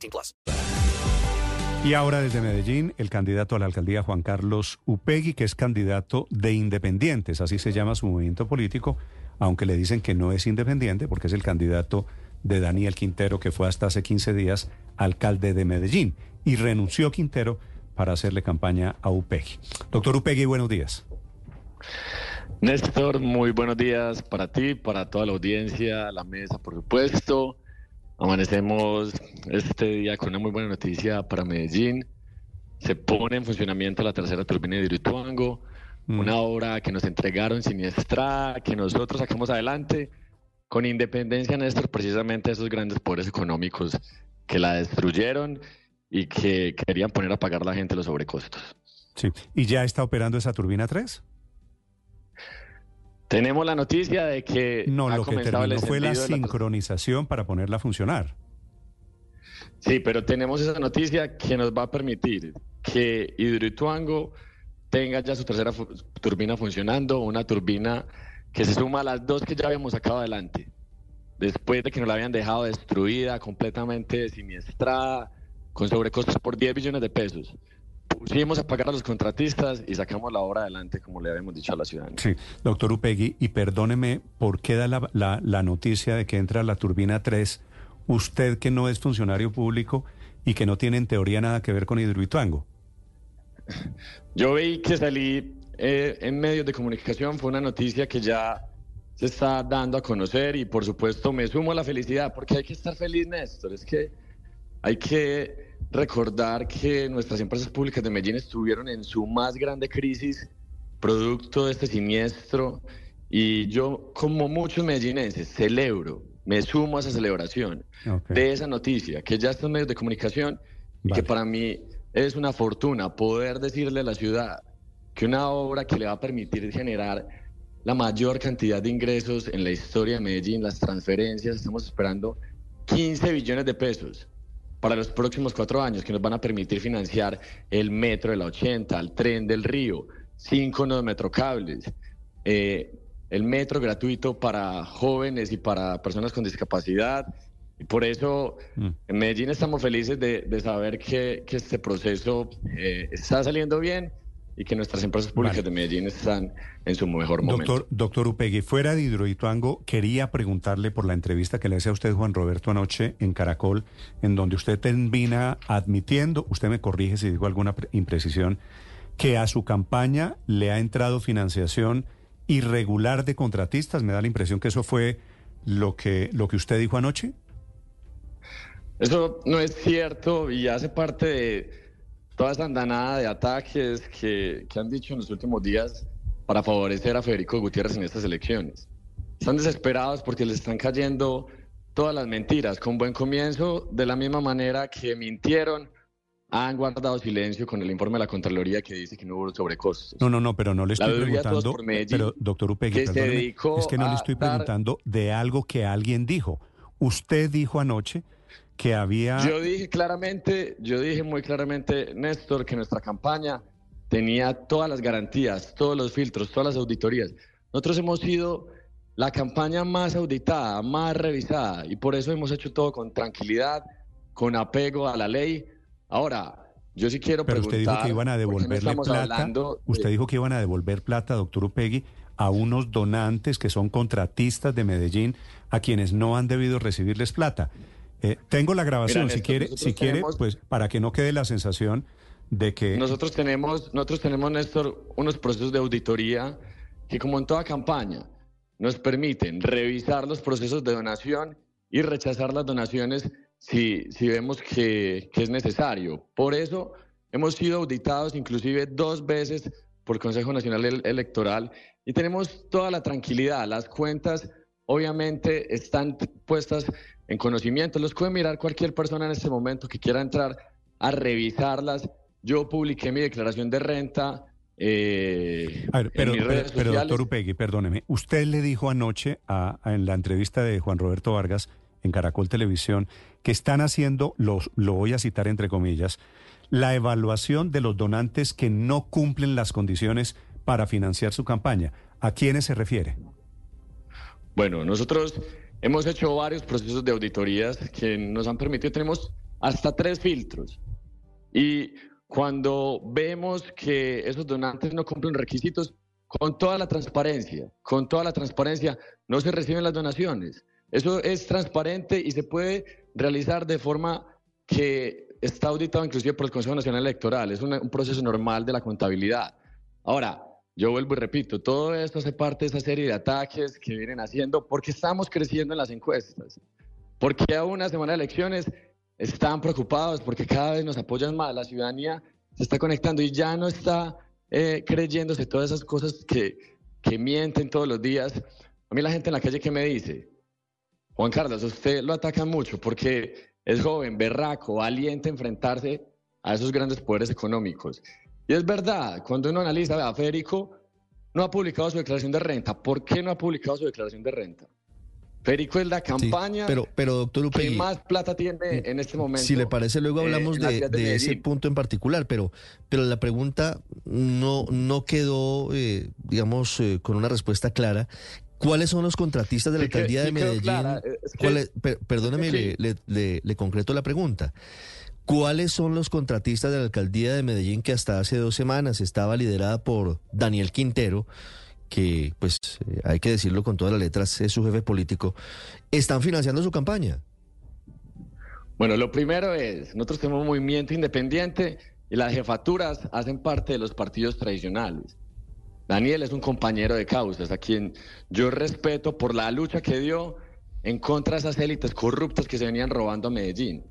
18 plus. Y ahora desde Medellín, el candidato a la alcaldía Juan Carlos Upegui, que es candidato de independientes, así se llama su movimiento político, aunque le dicen que no es independiente porque es el candidato de Daniel Quintero, que fue hasta hace 15 días alcalde de Medellín. Y renunció Quintero para hacerle campaña a Upegui. Doctor Upegui, buenos días. Néstor, muy buenos días para ti, para toda la audiencia, la mesa, por supuesto. Amanecemos este día con una muy buena noticia para Medellín. Se pone en funcionamiento la tercera turbina de Hidroituango, una obra que nos entregaron siniestra, que nosotros sacamos adelante, con independencia, Néstor, precisamente esos grandes poderes económicos que la destruyeron y que querían poner a pagar la gente los sobrecostos. Sí. ¿Y ya está operando esa turbina 3? Tenemos la noticia de que No, lo que terminó fue la sincronización para ponerla a funcionar. Sí, pero tenemos esa noticia que nos va a permitir que Hidroituango tenga ya su tercera fu- turbina funcionando, una turbina que se suma a las dos que ya habíamos sacado adelante, después de que nos la habían dejado destruida, completamente siniestrada, con sobrecostos por 10 billones de pesos. Pusimos a pagar a los contratistas y sacamos la obra adelante, como le habíamos dicho a la ciudadanía. Sí, doctor Upegui, y perdóneme, ¿por qué da la, la- la noticia de que entra la turbina 3 usted que no es funcionario público y que no tiene en teoría nada que ver con Hidroituango? Yo vi que salí eh, en medios de comunicación, fue una noticia que ya se está dando a conocer y por supuesto me sumo a la felicidad porque hay que estar feliz, Néstor. Es que hay que recordar que nuestras empresas públicas de Medellín estuvieron en su más grande crisis producto de este siniestro y yo como muchos medellinenses celebro, me sumo a esa celebración Ok. de esa noticia, que ya está en medios de comunicación y Vale. que para mí es una fortuna poder decirle a la ciudad que una obra que le va a permitir generar la mayor cantidad de ingresos en la historia de Medellín, las transferencias, estamos esperando 15 billones de pesos para los próximos cuatro años que nos van a permitir financiar el metro de la 80, el tren del río, cinco nuevos metrocables, eh, el metro gratuito para jóvenes y para personas con discapacidad. Y por eso Mm. en Medellín estamos felices de, de saber que, que este proceso eh, está saliendo bien y que nuestras empresas públicas Vale. de Medellín están en su mejor momento. Doctor, doctor Upegui, fuera de Hidroituango, quería preguntarle por la entrevista que le hice a usted, Juan Roberto, anoche en Caracol, en donde usted termina admitiendo, usted me corrige si digo alguna pre- imprecisión, que a su campaña le ha entrado financiación irregular de contratistas. Me da la impresión que eso fue lo que, lo que usted dijo anoche. Eso no es cierto y hace parte de toda esa andanada de ataques que, que han dicho en los últimos días para favorecer a Federico Gutiérrez en estas elecciones. Están desesperados porque les están cayendo todas las mentiras. Con buen comienzo, de la misma manera que mintieron, han guardado silencio con el informe de la Contraloría que dice que no hubo sobrecostos. No, no, no, pero no le estoy preguntando. Pero, doctor Upegui, que es que no le estoy dar- preguntando de algo que alguien dijo. Usted dijo anoche que había. Yo dije claramente, yo dije muy claramente, Néstor, que nuestra campaña tenía todas las garantías, todos los filtros, todas las auditorías. Nosotros hemos sido la campaña más auditada, más revisada, y por eso hemos hecho todo con tranquilidad, con apego a la ley. Ahora, yo sí quiero Pero usted preguntar. dijo que iban a ¿por qué no devolverle plata. de- Usted dijo que iban a devolver plata, doctor Upegui, a unos donantes que son contratistas de Medellín, a quienes no han debido recibirles plata. Eh, tengo la grabación, Mira, si Néstor, quiere, si quiere, tenemos- pues para que no quede la sensación de que Nosotros tenemos, nosotros tenemos, Néstor, unos procesos de auditoría que, como en toda campaña, nos permiten revisar los procesos de donación y rechazar las donaciones si, si vemos que, que es necesario. Por eso hemos sido auditados inclusive dos veces por Consejo Nacional El- Electoral y tenemos toda la tranquilidad. Las cuentas obviamente están puestas en conocimiento. Los puede mirar cualquier persona en este momento que quiera entrar a revisarlas. Yo publiqué mi declaración de renta. Eh, A ver, pero, en mis pero, redes pero, sociales. doctor Upegui, perdóneme, usted le dijo anoche a- a- en la entrevista de Juan Roberto Vargas en Caracol Televisión que están haciendo, los, lo voy a citar entre comillas, la evaluación de los donantes que no cumplen las condiciones para financiar su campaña. ¿A quiénes se refiere? Bueno, nosotros hemos hecho varios procesos de auditorías que nos han permitido, tenemos hasta tres filtros. Y cuando vemos que esos donantes no cumplen requisitos, con toda la transparencia, con toda la transparencia, no se reciben las donaciones. Eso es transparente y se puede realizar de forma que está auditado inclusive por el Consejo Nacional Electoral. Es una- un proceso normal de la contabilidad. Ahora, yo vuelvo y repito, todo esto hace parte de esa serie de ataques que vienen haciendo porque estamos creciendo en las encuestas. Porque a una semana de elecciones están preocupados porque cada vez nos apoyan más. La ciudadanía se está conectando y ya no está eh, creyéndose todas esas cosas que, que mienten todos los días. A mí la gente en la calle que me dice, Juan Carlos, usted lo atacan mucho porque es joven, berraco, valiente enfrentarse a esos grandes poderes económicos. Y es verdad, cuando uno analiza, vea, Federico no ha publicado su declaración de renta. ¿Por qué no ha publicado su declaración de renta? Federico es la Sí, campaña pero, pero doctor que Upegui, más plata tiene en este momento. si le parece, luego hablamos de, ese punto en particular, pero, pero la pregunta no, no quedó, eh, digamos, eh, con una respuesta clara. ¿Cuáles son los contratistas de la que- alcaldía de Medellín? es que- ¿Cuál es- per- perdóneme, es que le, le- le- le concreto la pregunta. ¿Cuáles son los contratistas de la alcaldía de Medellín que hasta hace dos semanas estaba liderada por Daniel Quintero, que pues eh, hay que decirlo con todas las letras, es su jefe político, están financiando su campaña? Bueno, lo primero es, nosotros tenemos un movimiento independiente y las jefaturas hacen parte de los partidos tradicionales. Daniel es un compañero de causas a quien yo respeto por la lucha que dio en contra de esas élites corruptas que se venían robando a Medellín.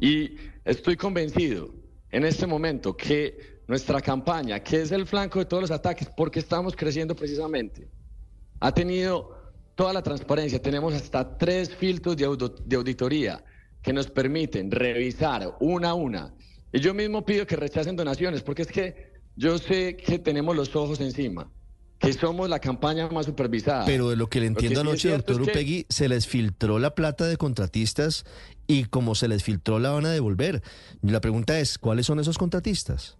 Y estoy convencido en este momento que nuestra campaña, que es el flanco de todos los ataques, porque estamos creciendo precisamente, ha tenido toda la transparencia. Tenemos hasta tres filtros de, auditoría que nos permiten revisar una a una. Y yo mismo pido que rechacen donaciones, porque es que yo sé que tenemos los ojos encima, que somos la campaña más supervisada. Pero de lo que le entiendo sí anoche, cierto doctor que- Upegui, se les filtró la plata de contratistas y como se les filtró la van a devolver. La pregunta es, ¿cuáles son esos contratistas?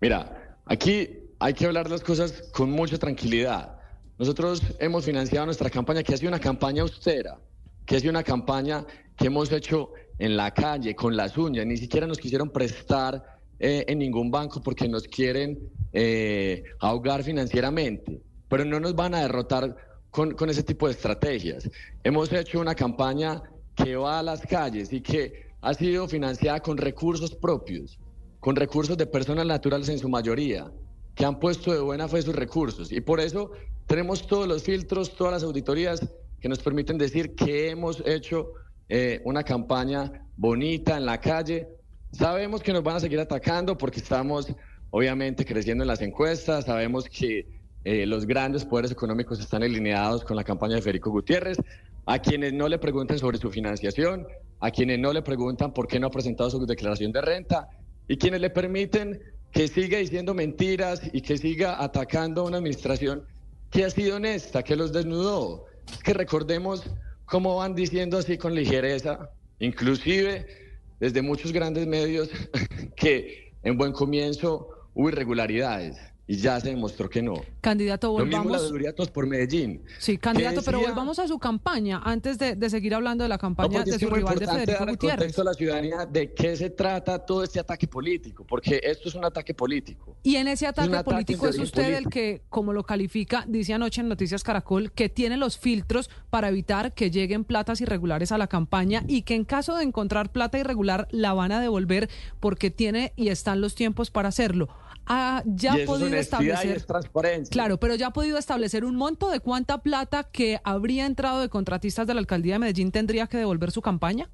Mira, aquí hay que hablar las cosas con mucha tranquilidad. Nosotros hemos financiado nuestra campaña, que ha sido una campaña austera, que ha sido una campaña que hemos hecho en la calle, con las uñas. Ni siquiera nos quisieron prestar eh, en ningún banco porque nos quieren eh, ahogar financieramente. Pero no nos van a derrotar con, con ese tipo de estrategias. Hemos hecho una campaña que va a las calles y que ha sido financiada con recursos propios con recursos de personas naturales en su mayoría, que han puesto de buena fe sus recursos. Y por eso tenemos todos los filtros, todas las auditorías que nos permiten decir que hemos hecho eh, una campaña bonita en la calle. Sabemos que nos van a seguir atacando porque estamos obviamente creciendo en las encuestas, sabemos que eh, los grandes poderes económicos están alineados con la campaña de Federico Gutiérrez. A quienes no le pregunten sobre su financiación, a quienes no le preguntan por qué no ha presentado su declaración de renta, y quienes le permiten que siga diciendo mentiras y que siga atacando a una administración que ha sido honesta, que los desnudó. Es que recordemos cómo van diciendo así con ligereza, inclusive desde muchos grandes medios, que en buen comienzo hubo irregularidades y ya se demostró que no. Candidato, Lo mismo la volvamos. veeduría Todos por Medellín. Sí, candidato, pero volvamos a su campaña antes de, de seguir hablando de la campaña de su es rival de Federico dar Gutiérrez. contexto a la ciudadanía de qué se trata todo este ataque político, porque esto es un ataque político. Y en ese ataque político es usted el que, como lo califica, dice anoche en Noticias Caracol, que tiene los filtros para evitar que lleguen platas irregulares a la campaña y que en caso de encontrar plata irregular la van a devolver porque tiene y están los tiempos para hacerlo. Ah, ya y ha eso es podido honestidad y establecer. es transparencia. Claro, pero ya ha podido establecer un monto de cuánta plata que habría entrado de contratistas de la alcaldía de Medellín tendría que devolver su campaña.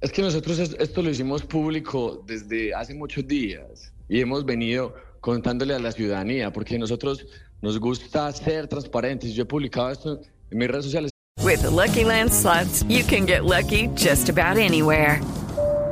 Es que nosotros es- esto lo hicimos público desde hace muchos días y hemos venido contándole a la ciudadanía, porque nosotros nos gusta ser transparentes. Yo he publicado esto en mis redes sociales. With the Lucky Land slots, you can get lucky just about anywhere.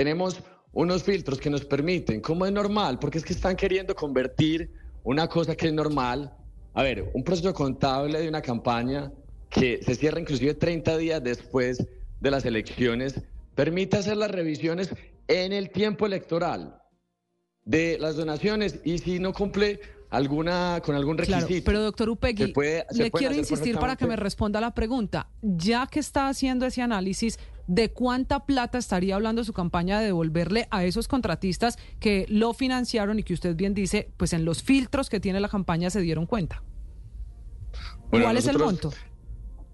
Tenemos unos filtros que nos permiten, como es normal, porque es que están queriendo convertir una cosa que es normal. A ver, un proceso contable de una campaña que se cierra inclusive 30 días después de las elecciones, permite hacer las revisiones en el tiempo electoral de las donaciones y si no cumple alguna con algún requisito. Claro, pero doctor Upegui, puede- le quiero insistir para que me responda la pregunta. Ya que está haciendo ese análisis, ¿de cuánta plata estaría hablando su campaña de devolverle a esos contratistas que lo financiaron y que usted bien dice, pues en los filtros que tiene la campaña se dieron cuenta? Bueno, ¿Cuál es el monto?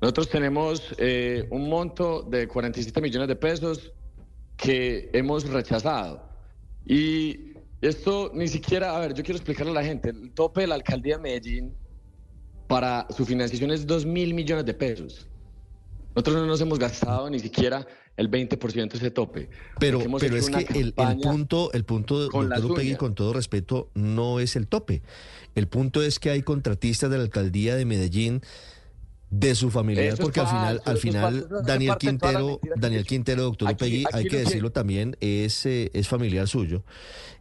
Nosotros tenemos eh, un monto de 47 millones de pesos que hemos rechazado. Y esto ni siquiera, a ver, yo quiero explicarle a la gente, el tope de la alcaldía de Medellín para su financiación es 2 mil millones de pesos. Nosotros no nos hemos gastado ni siquiera el 20% de ese tope. Pero, pero es que el, punto, el punto, con doctor Upegui, con todo respeto, no es el tope. El punto es que hay contratistas de la alcaldía de Medellín de su es porque al final, al final Daniel Quintero, Daniel. Quintero, doctor Upegui, hay que- decirlo también, es, eh, es familiar suyo.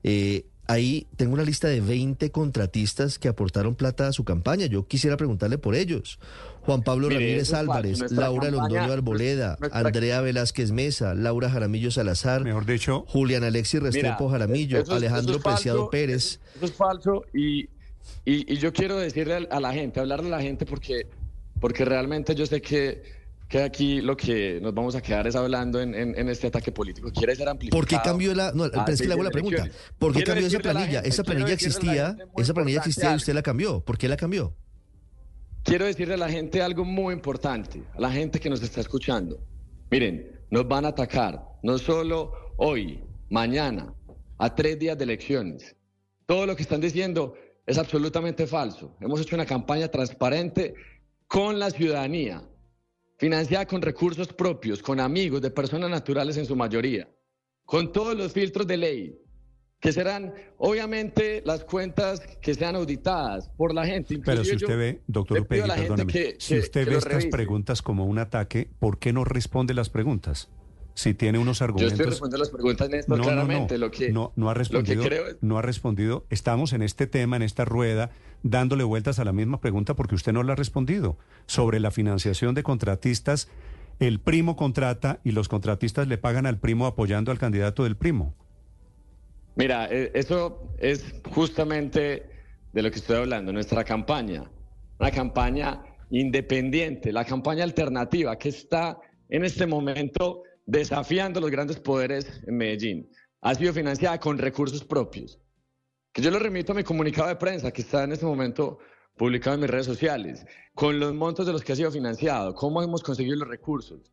Eh, ahí tengo una lista de 20 contratistas que aportaron plata a su campaña. Yo quisiera preguntarle por ellos. Juan Pablo Mire, Ramírez. Álvarez, Laura campaña- Londoño Arboleda, nuestra- Andrea Velázquez Mesa, Laura Jaramillo Salazar, Mejor dicho, Julián Alexis Restrepo Mira, Jaramillo, eso es- Alejandro eso es falso, Preciado Pérez. Eso, es falso y, y, y yo quiero decirle a la gente, hablarle a la gente porque, porque realmente yo sé que, que aquí lo que nos vamos a quedar es hablando en, en- en este ataque político. Quiere ser amplificado. ¿Por qué cambió la.? No, a pero es que le hago la pregunta. ¿Por qué cambió esa planilla? gente, esa planilla existía, esa planilla existía y usted la cambió. ¿Por qué la cambió? Quiero decirle a la gente algo muy importante, a la gente que nos está escuchando. Miren, nos van a atacar, no solo hoy, mañana, a tres días de elecciones. Todo lo que están diciendo es absolutamente falso. Hemos hecho una campaña transparente con la ciudadanía, financiada con recursos propios, con amigos de personas naturales en su mayoría, con todos los filtros de ley, que serán obviamente las cuentas que sean auditadas por la gente. pero si usted yo ve, doctor Upegui, perdóneme, que- si usted que ve estas revise. preguntas como un ataque, ¿por qué no responde las preguntas? Si tiene unos Yo argumentos... estoy respondiendo las preguntas, Néstor, No, no, claramente. no, Lo que, no, no ha respondido, Lo que creo es- no ha respondido. Estamos en este tema, en esta rueda, dándole vueltas a la misma pregunta porque usted no la ha respondido. Sobre la financiación de contratistas, el primo contrata y los contratistas le pagan al primo apoyando al candidato del primo. Mira, eh, eso es justamente de lo que estoy hablando, nuestra campaña. Una campaña independiente, la campaña alternativa que está en este momento desafiando los grandes poderes en Medellín. Ha sido financiada con recursos propios. Que yo lo remito a mi comunicado de prensa que está en este momento publicado en mis redes sociales, con los montos de los que ha sido financiado, cómo hemos conseguido los recursos.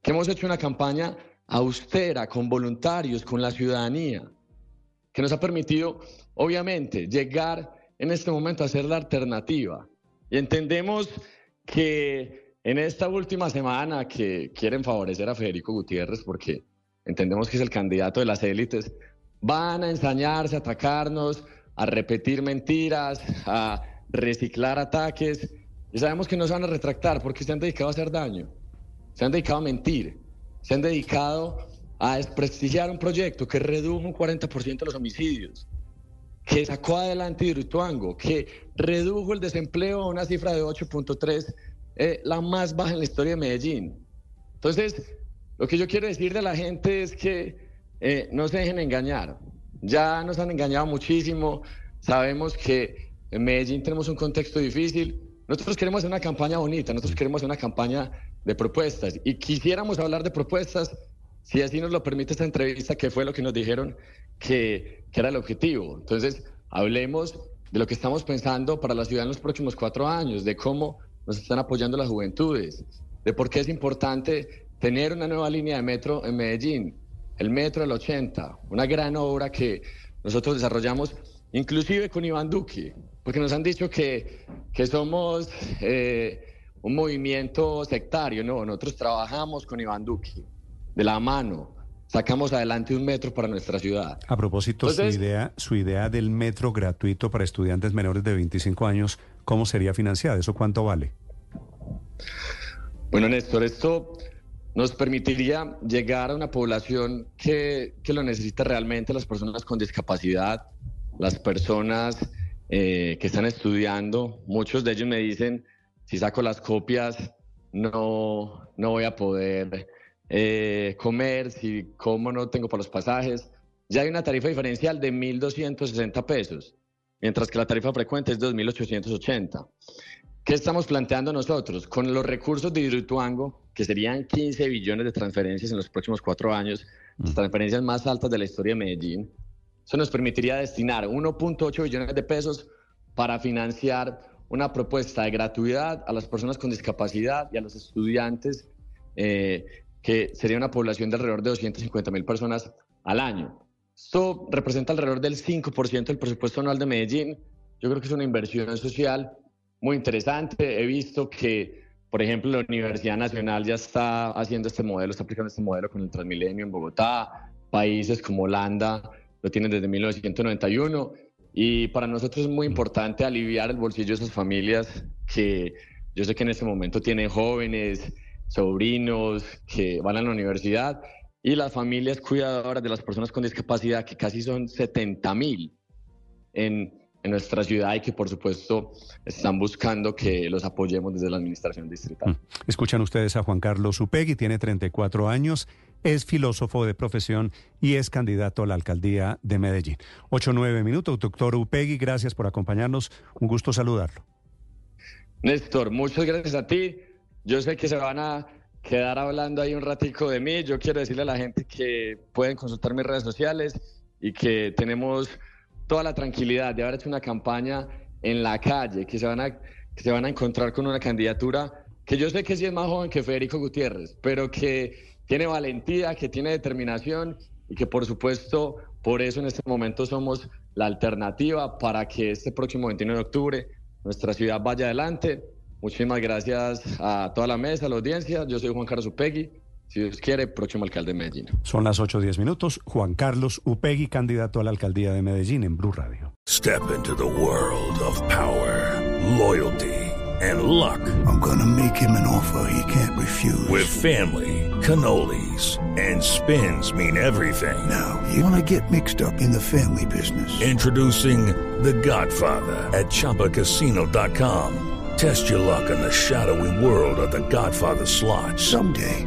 Que hemos hecho una campaña austera, con voluntarios, con la ciudadanía que nos ha permitido, obviamente, llegar en este momento a ser la alternativa. Y entendemos que en esta última semana que quieren favorecer a Federico Gutiérrez, porque entendemos que es el candidato de las élites, van a ensañarse, a atacarnos, a repetir mentiras, a reciclar ataques. Y sabemos que no se van a retractar porque se han dedicado a hacer daño, se han dedicado a mentir, se han dedicado a desprestigiar un proyecto que redujo un 40% los homicidios, que sacó adelante Hidroituango, que redujo el desempleo a una cifra de 8.3, eh, la más baja en la historia de Medellín. Entonces, lo que yo quiero decir de la gente es que eh, no se dejen engañar. Ya nos han engañado muchísimo. Sabemos que en Medellín tenemos un contexto difícil. Nosotros queremos hacer una campaña bonita, nosotros queremos hacer una campaña de propuestas y quisiéramos hablar de propuestas si así nos lo permite esta entrevista, que fue lo que nos dijeron que, que era el objetivo. Entonces, hablemos de lo que estamos pensando para la ciudad en los próximos cuatro años, de cómo nos están apoyando las juventudes, de por qué es importante tener una nueva línea de metro en Medellín, el Metro del 80, una gran obra que nosotros desarrollamos inclusive con Iván Duque, porque nos han dicho que, que somos eh, un movimiento sectario, no, nosotros trabajamos con Iván Duque, de la mano, sacamos adelante un metro para nuestra ciudad. A propósito, Entonces- su, idea, su idea del metro gratuito para estudiantes menores de 25 años, ¿cómo sería financiada? ¿Eso cuánto vale? Bueno, Néstor, esto nos permitiría llegar a una población que, que lo necesita realmente, las personas con discapacidad, las personas eh, que están estudiando. Muchos de ellos me dicen, si saco las copias, no, no voy a poder eh, comer, si como no tengo para los pasajes. Ya hay una tarifa diferencial de 1.260 pesos, mientras que la tarifa frecuente es 2.880. ¿Qué estamos planteando nosotros? Con los recursos de Hidroituango, que serían 15 billones de transferencias en los próximos cuatro años, las transferencias más altas de la historia de Medellín, eso nos permitiría destinar 1.8 billones de pesos para financiar una propuesta de gratuidad a las personas con discapacidad y a los estudiantes, eh, que sería una población de alrededor de 250 mil personas al año. Esto representa alrededor del 5% del presupuesto anual de Medellín. Yo creo que es una inversión social muy interesante. He visto que, por ejemplo, la Universidad Nacional ya está haciendo este modelo, está aplicando este modelo con el Transmilenio en Bogotá. Países como Holanda lo tienen desde 1991. Y para nosotros es muy importante aliviar el bolsillo de esas familias que yo sé que en este momento tienen jóvenes, sobrinos que van a la universidad y las familias cuidadoras de las personas con discapacidad, que casi son 70 mil en, en nuestra ciudad y que por supuesto están buscando que los apoyemos desde la administración distrital. Escuchan ustedes a Juan Carlos Upegui, tiene 34 años, es filósofo de profesión y es candidato a la alcaldía de Medellín. 8 9 minutos. Doctor Upegui, gracias por acompañarnos. Un gusto saludarlo. Néstor, muchas gracias a ti. Yo sé que se van a quedar hablando ahí un ratico de mí. Yo quiero decirle a la gente que pueden consultar mis redes sociales y que tenemos toda la tranquilidad de haber hecho una campaña en la calle, que se van a, que se van a encontrar con una candidatura que yo sé que sí es más joven que Federico Gutiérrez, pero que tiene valentía, que tiene determinación y que por supuesto por eso en este momento somos la alternativa para que este próximo 21 de octubre nuestra ciudad vaya adelante. Muchísimas gracias a toda la mesa, a la audiencia. Yo soy Juan Carlos Upegui. Si Dios quiere, próximo alcalde de Medellín. Son las 8 10 minutos. Juan Carlos Upegui, candidato a la alcaldía de Medellín en Blue Radio. Step into the world of power, loyalty, and luck. I'm gonna make him an offer he can't refuse. With family, cannolis, and spins mean everything. Now, you wanna get mixed up in the family business. Introducing The Godfather at ChumbaCasino.com. Test your luck in the shadowy world of The Godfather slot. Someday,